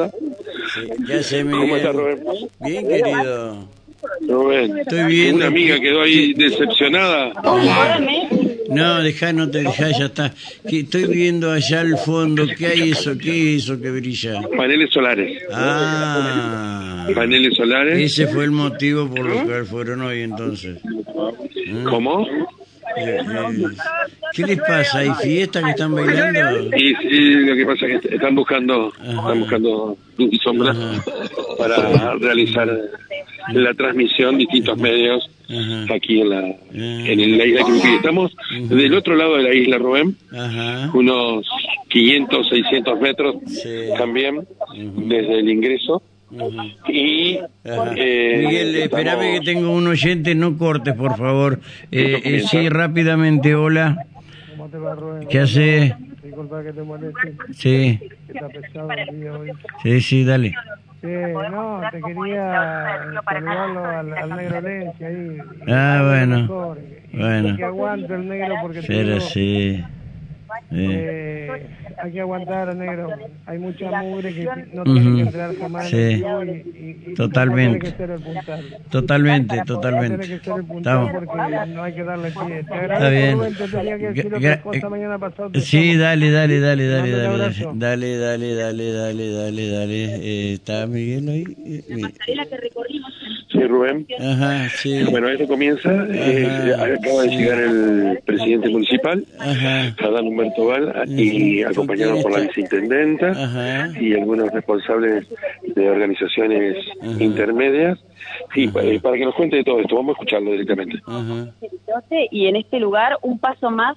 hola. ¿Qué hace, ¿Cómo Miguel? estás, Rubén? Bien, querido. Rubén, Estoy una amiga que- quedó ahí decepcionada. No, dejá, no te dejá, ya está. Que estoy viendo allá al fondo, ¿qué hay eso? ¿Qué es eso que brilla? Paneles solares. Ah, Paneles solares. ese fue el motivo por lo cual fueron hoy entonces. ¿Cómo? Eh, eh, ¿Qué les pasa? ¿Hay fiesta que están bailando? Y sí, lo que pasa es que están buscando, están buscando luz y sombra para realizar la transmisión distintos medios Ajá, aquí en la, en la isla Crupi. Estamos del otro lado de la isla, Rubén, ajá. unos 500, 600 metros Sí. también desde el ingreso. Y Ajá. eh, Miguel, espérame estamos- que tengo un oyente, no cortes, por favor. Eh, eh, sí, rápidamente, hola. ¿Cómo te va, Rubén? ¿Qué hace? Disculpa que te moleste, Sí, que está pesado el día hoy. sí, sí, dale. Sí, no, te quería saludarlo al, al negro Lenzi ahí. Ah, bueno. Mejor. Bueno. Que aguante el negro porque Pero sí. Eh, hay que aguantar, negro. Hay mucha mugre que no tiene que entrar jamás Sí. en el club y, Totalmente. Tiene que ser el puntal. Totalmente, totalmente. Tiene que ser el puntal Estamos. porque no hay que darle pie. Te Está bien. Que cosa mañana pasado. te Sí, dale, dale, dale, dale, dale, dale, dale, dale, dale, dale, dale. Eh, ¿Está Miguel ahí? Eh, mi- Sí, Rubén. Ajá, sí. Bueno, esto comienza. eh, acaba de llegar el presidente municipal, Ajá, Adán Humberto Val, y acompañado por la vicintendenta ajá. y algunos responsables de organizaciones intermedias. Sí, pa- eh, para que nos cuente de todo esto, vamos a escucharlo directamente. Ajá. y en este lugar un paso más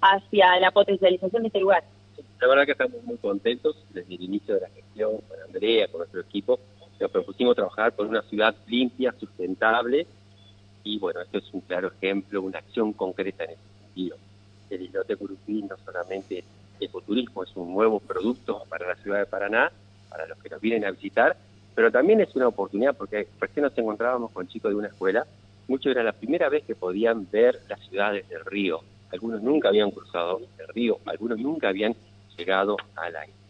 hacia la potencialización de este lugar. La verdad que estamos muy contentos desde el inicio de la gestión con Andrea, con nuestro equipo. Nos propusimos trabajar por una ciudad limpia, sustentable y bueno, esto es un claro ejemplo, una acción concreta en ese sentido. El islote Curupí no solamente es ecoturismo, es un nuevo producto para la ciudad de Paraná, para los que nos vienen a visitar, pero también es una oportunidad porque recién nos encontrábamos con chicos de una escuela, muchos era la primera vez que podían ver las ciudades del río. Algunos nunca habían cruzado el río, algunos nunca habían llegado a la isla.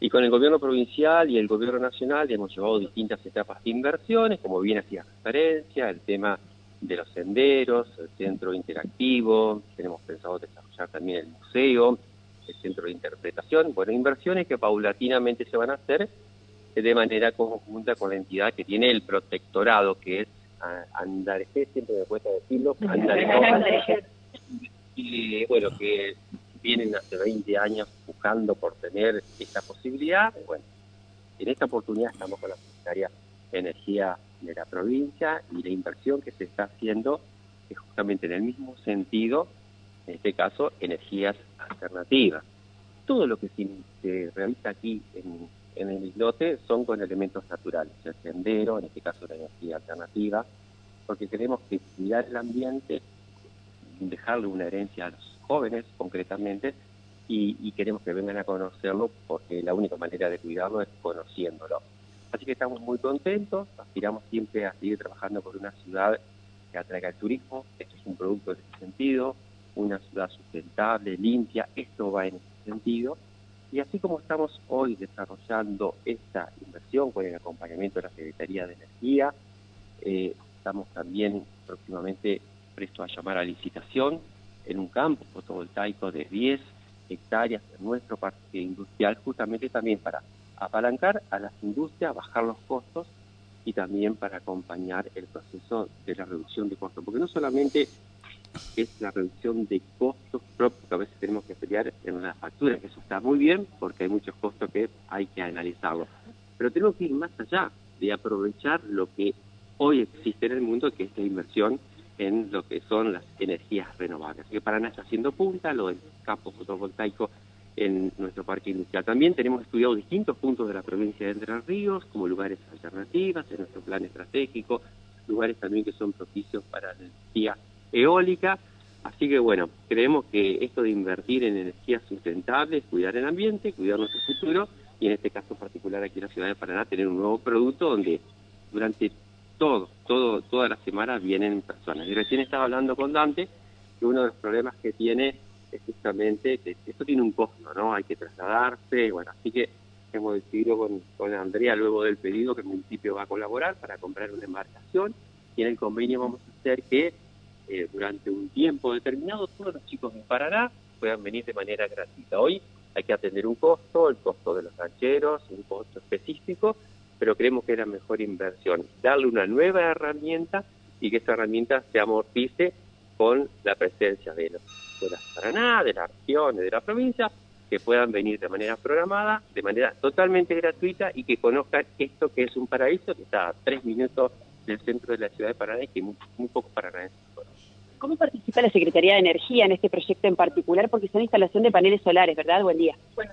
Y con el gobierno provincial y el gobierno nacional hemos llevado distintas etapas de inversiones, como bien hacía referencia, el tema de los senderos, el centro interactivo, tenemos pensado desarrollar también el museo, el centro de interpretación, bueno, inversiones que paulatinamente se van a hacer de manera conjunta con la entidad que tiene el protectorado, que es Andareje, siempre me cuesta decirlo, Andareje, y bueno, que vienen hace 20 años buscando por tener esta posibilidad. Bueno, en esta oportunidad estamos con la Secretaría de Energía de la provincia y la inversión que se está haciendo es justamente en el mismo sentido, en este caso, energías alternativas. Todo lo que se, realiza aquí en, en el islote son con elementos naturales, el sendero, en este caso la energía alternativa, porque queremos que cuidar el ambiente dejarle una herencia a los jóvenes concretamente y, queremos que vengan a conocerlo porque la única manera de cuidarlo es conociéndolo. Así que estamos muy contentos, aspiramos siempre a seguir trabajando por una ciudad que atraiga el turismo, esto es un producto en ese sentido, una ciudad sustentable, limpia, esto va en ese sentido. Y así como estamos hoy desarrollando esta inversión con el acompañamiento de la Secretaría de Energía, eh, estamos también próximamente prestos a llamar a licitación en un campo fotovoltaico de 10 hectáreas en nuestro parque industrial, justamente también para apalancar a las industrias, bajar los costos y también para acompañar el proceso de la reducción de costos, porque no solamente es la reducción de costos propios que a veces tenemos que pelear en la factura, que eso está muy bien porque hay muchos costos que hay que analizarlo, pero tenemos que ir más allá de aprovechar lo que hoy existe en el mundo, que es la inversión en lo que son las energías renovables. Así que Paraná está haciendo punta, lo del campo fotovoltaico en nuestro parque industrial. También tenemos estudiado distintos puntos de la provincia de Entre Ríos como lugares alternativas en nuestro plan estratégico, lugares también que son propicios para la energía eólica. Así que bueno, creemos que esto de invertir en energías sustentables, cuidar el ambiente, cuidar nuestro futuro y en este caso particular aquí en la ciudad de Paraná tener un nuevo producto donde durante todo, todo, toda la semana vienen personas. Y recién estaba hablando con Dante que uno de los problemas que tiene es justamente que esto tiene un costo, ¿no? Hay que trasladarse, bueno, así que hemos decidido con, con Andrea, luego del pedido, que el municipio va a colaborar para comprar una embarcación y en el convenio vamos a hacer que eh, durante un tiempo determinado todos los chicos de Paraná puedan venir de manera gratuita. Hoy hay que atender un costo, el costo de los rancheros, un costo específico, pero creemos que es la mejor inversión. Darle una nueva herramienta y que esa herramienta se amortice con la presencia de los de Paraná, de la región, de la provincia, que puedan venir de manera programada, de manera totalmente gratuita y que conozcan esto que es un paraíso que está a tres minutos del centro de la ciudad de Paraná y que muy, muy pocos paranaenses ¿Cómo participa la Secretaría de Energía en este proyecto en particular? Porque son instalación de paneles solares, ¿verdad? Buen día. Bueno,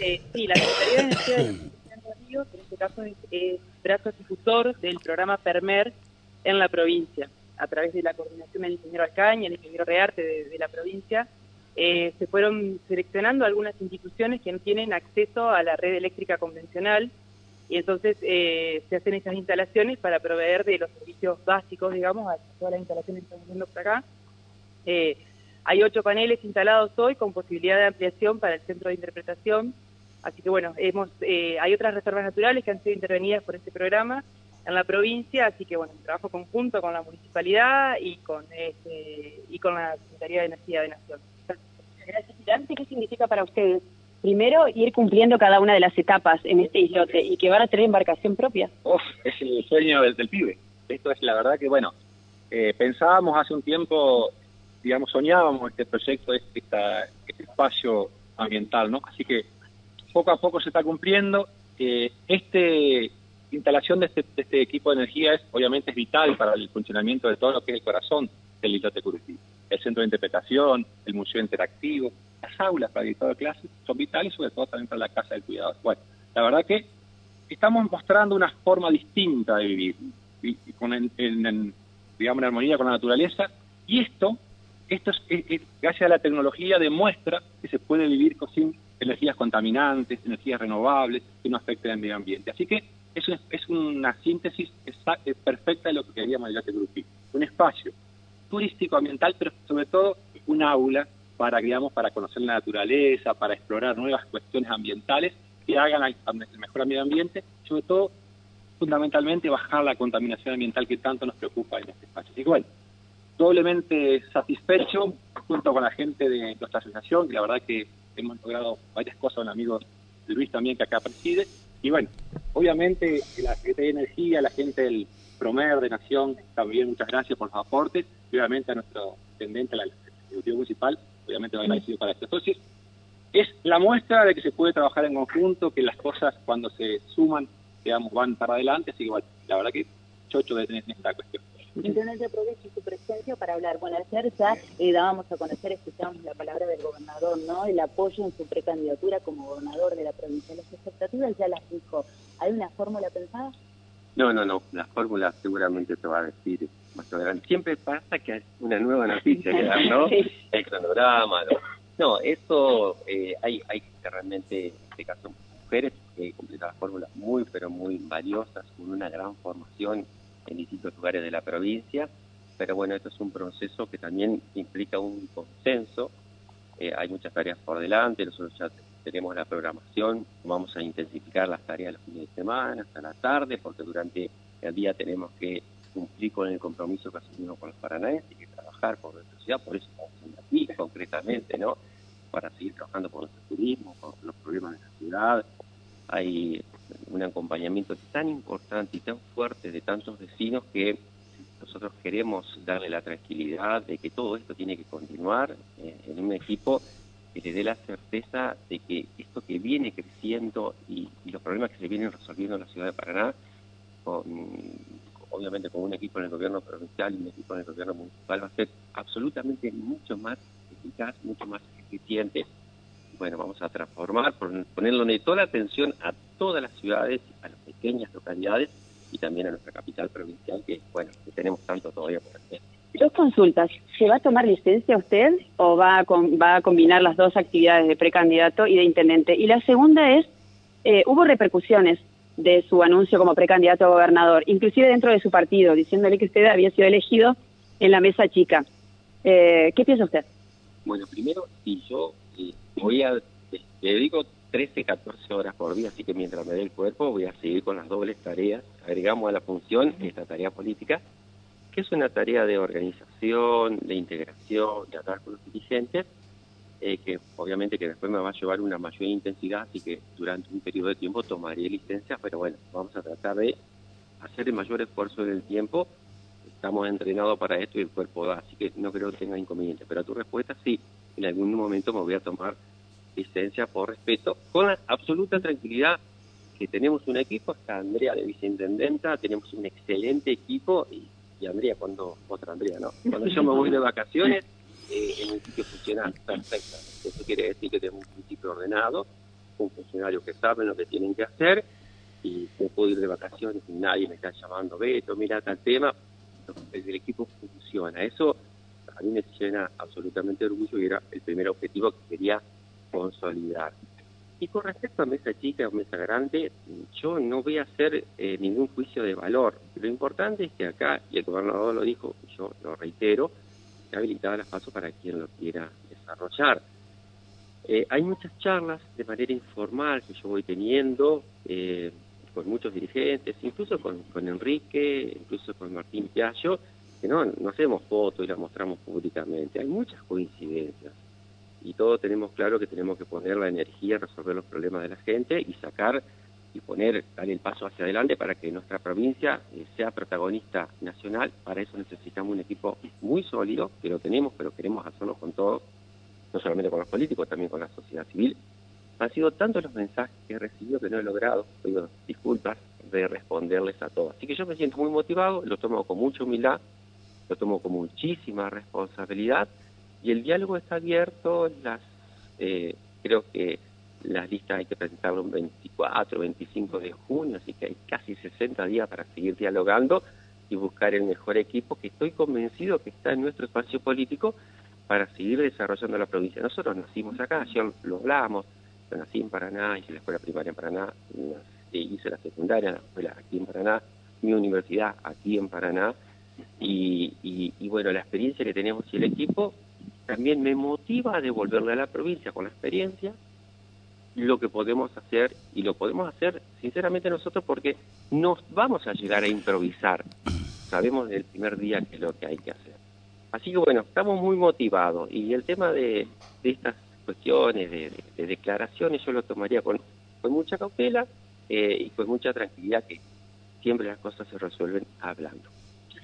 eh, sí, la Secretaría de Energía de Río, caso es, brazo ejecutor del programa PERMER en la provincia, a través de la coordinación del ingeniero Alcaña, el ingeniero Rearte de, la provincia, eh, se fueron seleccionando algunas instituciones que no tienen acceso a la red eléctrica convencional. Y entonces eh, se hacen esas instalaciones para proveer de los servicios básicos, digamos, a todas las instalaciones que estamos viendo por acá. Eh, hay ocho paneles instalados hoy con posibilidad de ampliación para el centro de interpretación, así que bueno, hemos, eh, hay otras reservas naturales que han sido intervenidas por este programa en la provincia, así que bueno, un trabajo conjunto con la municipalidad y con, este, y con la Secretaría de Energía de Nación. Gracias, ¿Qué significa para ustedes? Primero, ir cumpliendo cada una de las etapas en este islote y que van a tener embarcación propia. Uf, es el sueño del, del pibe. Esto es la verdad que, bueno, eh, pensábamos hace un tiempo, digamos, soñábamos este proyecto, este, esta, este espacio ambiental, ¿no? Así que poco a poco se está cumpliendo. Eh, este instalación de este, de este equipo de energía es obviamente es vital para el funcionamiento de todo lo que es el corazón del islote Curitiba el centro de interpretación, el museo interactivo, las aulas para dictado de clases son vitales, sobre todo también para la casa del cuidado. Bueno, la verdad que estamos mostrando una forma distinta de vivir, con en, digamos, en armonía con la naturaleza, y esto, esto es, es, es, gracias a la tecnología demuestra que se puede vivir sin energías contaminantes, energías renovables, que no afecten al medio ambiente. Así que es, es una síntesis exacta, perfecta de lo que queríamos el Grupi. Un espacio turístico, ambiental, pero sobre todo un aula para, digamos, para conocer la naturaleza, para explorar nuevas cuestiones ambientales que hagan al, mejor medio ambiente, sobre todo, fundamentalmente, bajar la contaminación ambiental que tanto nos preocupa en este espacio. Así que bueno, doblemente satisfecho junto con la gente de nuestra asociación, que la verdad que hemos logrado varias cosas, un amigo Luis también que acá preside, y bueno, obviamente la Secretaría de Energía, la gente del Promer de Nación, también muchas gracias por los aportes, y obviamente a nuestro intendente, al Ejecutivo Municipal, obviamente va agradecido para estos socios. Es la muestra de que se puede trabajar en conjunto, que las cosas cuando se suman, digamos, van para adelante, así que bueno, la verdad que chocho de tener esta cuestión. Intendente, aprovecho su presencia para hablar. Bueno, ayer ya eh, dábamos a conocer, escuchamos la palabra del gobernador, ¿no? El apoyo en su precandidatura como gobernador de la provincia. Las expectativas ya las dijo. ¿Hay una fórmula pensada? No, no, no. La fórmula seguramente te va a decir más adelante. Siempre pasa que hay una nueva noticia que dar, ¿no? El cronograma, ¿no? No, eso eh, hay, hay que realmente, en este caso, mujeres que completan fórmulas muy, pero muy valiosas, con una gran formación en distintos lugares de la provincia, pero bueno, esto es un proceso que también implica un consenso, eh, hay muchas tareas por delante, nosotros ya tenemos la programación, vamos a intensificar las tareas los fines de semana, hasta la tarde, porque durante el día tenemos que cumplir con el compromiso que asumimos con los paranaenses y que trabajar por nuestra ciudad, por eso estamos aquí concretamente, ¿no? Para seguir trabajando por nuestro turismo, por los problemas de la ciudad. Hay un acompañamiento tan importante y tan fuerte de tantos vecinos que nosotros queremos darle la tranquilidad de que todo esto tiene que continuar eh, en un equipo que le dé la certeza de que esto que viene creciendo y, los problemas que se vienen resolviendo en la ciudad de Paraná, obviamente con un equipo en el gobierno provincial y un equipo en el gobierno municipal, va a ser absolutamente mucho más eficaz, mucho más eficiente. Bueno, vamos a transformar, ponerle toda la atención a todas las ciudades, a las pequeñas localidades y también a nuestra capital provincial, que bueno, que tenemos tanto todavía por hacer. Dos consultas. ¿Se va a tomar licencia usted o va a, con, va a combinar las dos actividades de precandidato y de intendente? Y la segunda es, eh, hubo repercusiones de su anuncio como precandidato a gobernador, inclusive dentro de su partido, diciéndole que usted había sido elegido en la mesa chica. Eh, ¿Qué piensa usted? Bueno, primero, si yo voy a, le digo 13, 14 horas por día, así que mientras me dé el cuerpo voy a seguir con las dobles tareas. Agregamos a la función esta tarea política, que es una tarea de organización, de integración, de hablar con los dirigentes, eh, que obviamente que después me va a llevar una mayor intensidad, así que durante un periodo de tiempo tomaré licencia, pero bueno, vamos a tratar de hacer el mayor esfuerzo en el tiempo. Estamos entrenados para esto y el cuerpo da, así que no creo que tenga inconveniente. Pero a tu respuesta, sí, en algún momento me voy a tomar licencia por respeto, con la absoluta tranquilidad que tenemos un equipo, está Andrea de viceintendenta, tenemos un excelente equipo y, Andrea, cuando, otra Andrea, no, cuando yo me voy de vacaciones, eh, el municipio funciona perfectamente. Eso quiere decir que tenemos un municipio ordenado, un funcionario que sabe lo que tienen que hacer y me puedo ir de vacaciones y nadie me está llamando, Beto, mira tal tema, el, el equipo funciona. Eso a mí me llena absolutamente de orgullo y era el primer objetivo que quería consolidar. Y con respecto a mesa chica o mesa grande, yo no voy a hacer eh, ningún juicio de valor. Lo importante es que acá, y el gobernador lo dijo, yo lo reitero, se las pasos para quien lo quiera desarrollar. Eh, hay muchas charlas de manera informal que yo voy teniendo eh, con muchos dirigentes, incluso con, con Enrique, incluso con Martín Piaggio, que no, no hacemos fotos y las mostramos públicamente. Hay muchas coincidencias y todos tenemos claro que tenemos que poner la energía a resolver los problemas de la gente y sacar y poner, dar el paso hacia adelante para que nuestra provincia eh, sea protagonista nacional. Para eso necesitamos un equipo muy sólido, que lo tenemos, pero queremos hacerlo con todos, no solamente con los políticos, también con la sociedad civil. Han sido tantos los mensajes que he recibido que no he logrado, pido disculpas, de responderles a todos. Así que yo me siento muy motivado, lo tomo con mucha humildad, lo tomo con muchísima responsabilidad y el diálogo está abierto, las eh, creo que las listas hay que presentarlo un 24, 25 de junio, así que hay casi 60 días para seguir dialogando y buscar el mejor equipo que estoy convencido que está en nuestro espacio político para seguir desarrollando la provincia. Nosotros nacimos acá, ayer lo hablábamos, yo nací en Paraná, hice la escuela primaria en Paraná, hice la secundaria, la escuela aquí en Paraná, mi universidad aquí en Paraná, y, y, y bueno, la experiencia que tenemos y el equipo también me motiva a devolverle a la provincia con la experiencia lo que podemos hacer y lo podemos hacer sinceramente nosotros porque nos vamos a llegar a improvisar. Sabemos del primer día qué es lo que hay que hacer. Así que bueno, estamos muy motivados y el tema de, estas cuestiones, de, declaraciones, yo lo tomaría con, con mucha cautela eh, y con mucha tranquilidad que siempre las cosas se resuelven hablando.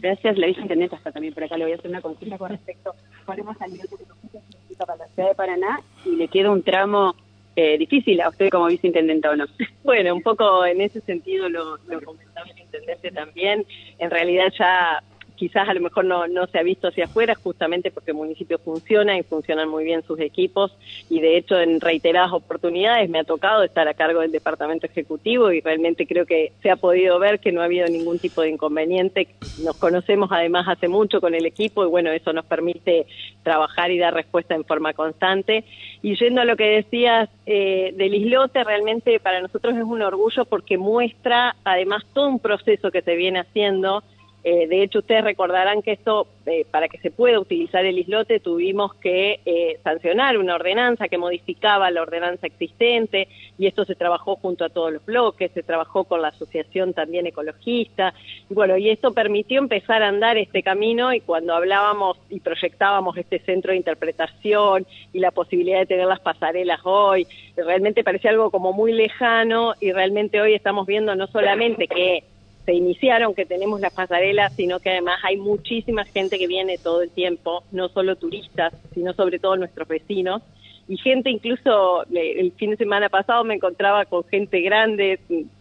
Gracias, la viceintendenta está también por acá. Le voy a hacer una consulta con respecto. Ponemos al nivel que para la ciudad de Paraná y le queda un tramo eh, difícil a usted como viceintendenta o no. Bueno, un poco en ese sentido lo, lo comentaba el intendente también. En realidad ya quizás a lo mejor no, no se ha visto hacia afuera, justamente porque el municipio funciona y funcionan muy bien sus equipos y de hecho en reiteradas oportunidades me ha tocado estar a cargo del departamento ejecutivo y realmente creo que se ha podido ver que no ha habido ningún tipo de inconveniente. Nos conocemos además hace mucho con el equipo y bueno, eso nos permite trabajar y dar respuesta en forma constante. Y yendo a lo que decías eh, del islote, realmente para nosotros es un orgullo porque muestra además todo un proceso que se viene haciendo eh, de hecho, ustedes recordarán que esto, eh, para que se pueda utilizar el islote, tuvimos que eh, sancionar una ordenanza que modificaba la ordenanza existente y esto se trabajó junto a todos los bloques, se trabajó con la asociación también ecologista. Y bueno, y esto permitió empezar a andar este camino y cuando hablábamos y proyectábamos este centro de interpretación y la posibilidad de tener las pasarelas hoy, realmente parecía algo como muy lejano y realmente hoy estamos viendo no solamente que se iniciaron, que tenemos las pasarelas, sino que además hay muchísima gente que viene todo el tiempo, no solo turistas, sino sobre todo nuestros vecinos. Y gente incluso, el fin de semana pasado me encontraba con gente grande,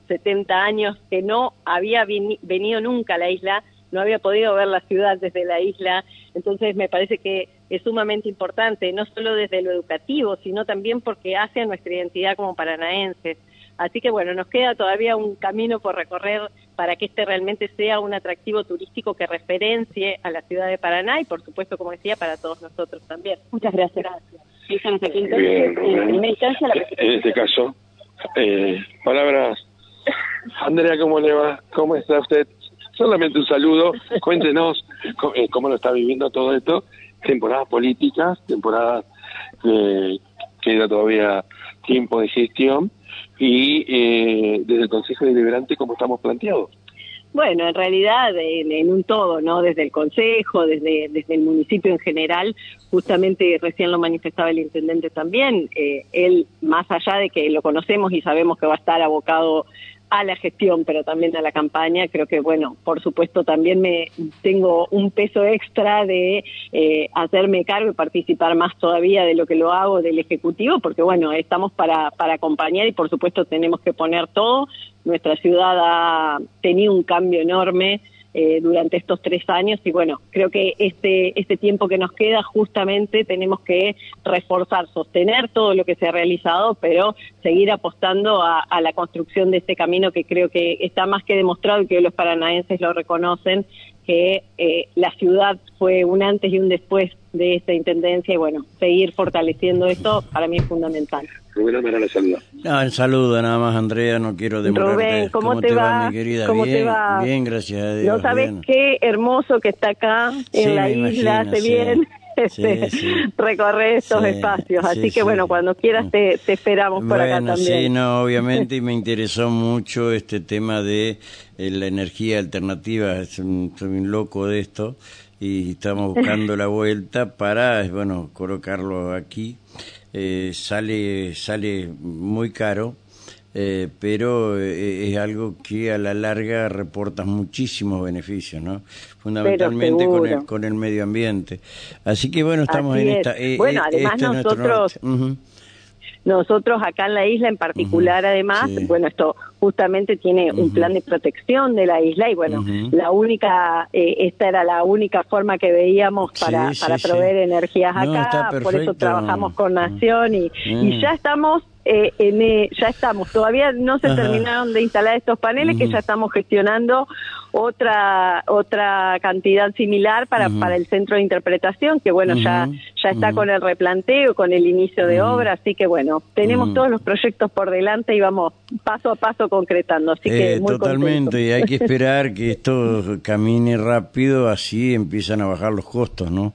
70 años, que no había venido nunca a la isla, no había podido ver la ciudad desde la isla. Entonces me parece que es sumamente importante, no solo desde lo educativo, sino también porque hace a nuestra identidad como paranaenses. Así que bueno, nos queda todavía un camino por recorrer para que este realmente sea un atractivo turístico que referencie a la ciudad de Paraná y por supuesto, como decía, para todos nosotros también. Muchas gracias. Aquí, Bien, en, en este caso, eh, palabras. Andrea, ¿cómo le va? ¿Cómo está usted? Solamente un saludo. Cuéntenos cómo, eh, cómo lo está viviendo todo esto. Temporadas políticas, temporadas que queda todavía tiempo de gestión y eh, desde el Consejo Deliberante como estamos planteados. Bueno, en realidad en, un todo, ¿no? Desde el Consejo, desde, desde el municipio en general, justamente recién lo manifestaba el intendente también, eh, él, más allá de que lo conocemos y sabemos que va a estar abocado a la gestión, pero también a la campaña. Creo que, bueno, por supuesto, también me tengo un peso extra de eh, hacerme cargo y participar más todavía de lo que lo hago del Ejecutivo, porque, bueno, estamos para, para acompañar y, por supuesto, tenemos que poner todo. Nuestra ciudad ha tenido un cambio enorme eh, durante estos tres años y bueno, creo que este, este tiempo que nos queda justamente tenemos que reforzar, sostener todo lo que se ha realizado, pero seguir apostando a, la construcción de este camino que creo que está más que demostrado y que los paranaenses lo reconocen, que eh, la ciudad fue un antes y un después de esta intendencia y bueno, seguir fortaleciendo esto para mí es fundamental. Rubén Amara le saluda. No, el saludo nada más, Andrea, no quiero demorarte. Rubén, ¿cómo, te, va? mi querida? ¿Cómo bien, te va? Bien, gracias a Dios. No sabes qué hermoso que está acá en la isla, hace bien. Este, recorrer estos espacios. Así que bueno, cuando quieras te, esperamos por acá también. Sí, no, obviamente, y me interesó mucho este tema de eh, la energía alternativa. Soy un loco de esto y estamos buscando la vuelta para, bueno, colocarlo aquí eh, sale, sale muy caro, eh, pero eh, es algo que a la larga reporta muchísimos beneficios, ¿no? Fundamentalmente con el, con el medio ambiente. Así que bueno, estamos en esta... bueno, además nosotros... Nosotros acá en la isla en particular, además, bueno, esto justamente tiene un plan de protección de la isla y bueno, la única, eh, esta era la única forma que veíamos para, para proveer energías acá, por eso trabajamos con Nación y, y ya estamos eh, en, eh, ya estamos, todavía no se terminaron de instalar estos paneles, que ya estamos gestionando otra otra cantidad similar para, para el centro de interpretación, que bueno, ya, ya está con el replanteo, con el inicio de obra, así que bueno, tenemos todos los proyectos por delante y vamos paso a paso concretando, así que eh, Totalmente, y hay que esperar que esto camine rápido, así empiezan a bajar los costos, ¿no?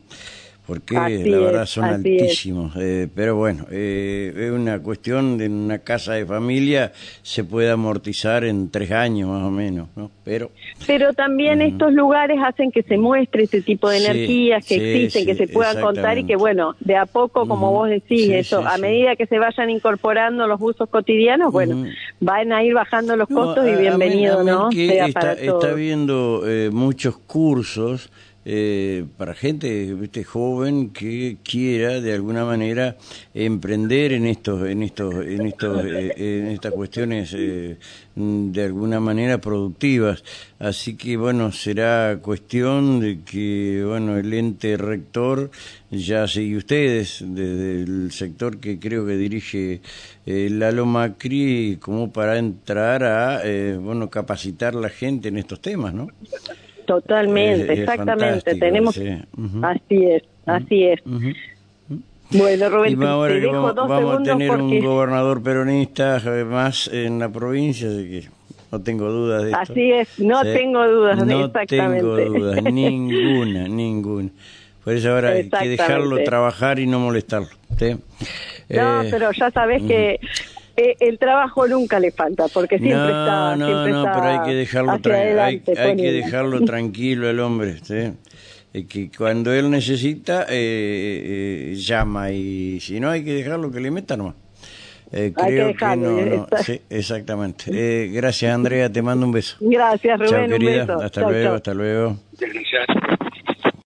Porque la verdad son altísimos. Eh, pero bueno, eh, es una cuestión de una casa de familia se puede amortizar en tres años más o menos, ¿no? Pero, pero también estos lugares hacen que se muestre ese tipo de energías que existen, que se puedan contar y que bueno, de a poco, como vos decís, eso, a medida que se vayan incorporando los usos cotidianos, bueno, van a ir bajando los costos y bienvenido, ¿no? está, está viendo eh, muchos cursos eh, para gente este joven que quiera de alguna manera emprender en estos en estos en estos eh, en estas cuestiones eh, de alguna manera productivas. Así que bueno será cuestión de que bueno el ente rector ya sigue ustedes desde el sector que creo que dirige Lalo Macri como para entrar a bueno capacitar la gente en estos temas no Totalmente, exactamente. Tenemos, así es, así es. Bueno, Rubén, ahora te, dejo vamos, vamos a tener un gobernador peronista más en la provincia, así que no tengo dudas de esto. Así es, no tengo dudas, no exactamente. tengo dudas, ninguna, ninguna. Por eso ahora hay que dejarlo trabajar y no molestarlo. No, eh, pero ya sabes que eh, el trabajo nunca le falta, porque siempre está. No, siempre no, pero hay que dejarlo, hay, que dejarlo tranquilo el hombre. ¿sí? que cuando él necesita, eh, eh, llama y si no, hay que dejarlo que le meta nomás. creo que, no, Sí, exactamente. gracias, Andrea. Te mando un beso. Gracias, Rubén. Chao, querida. Hasta luego, hasta luego. Gracias.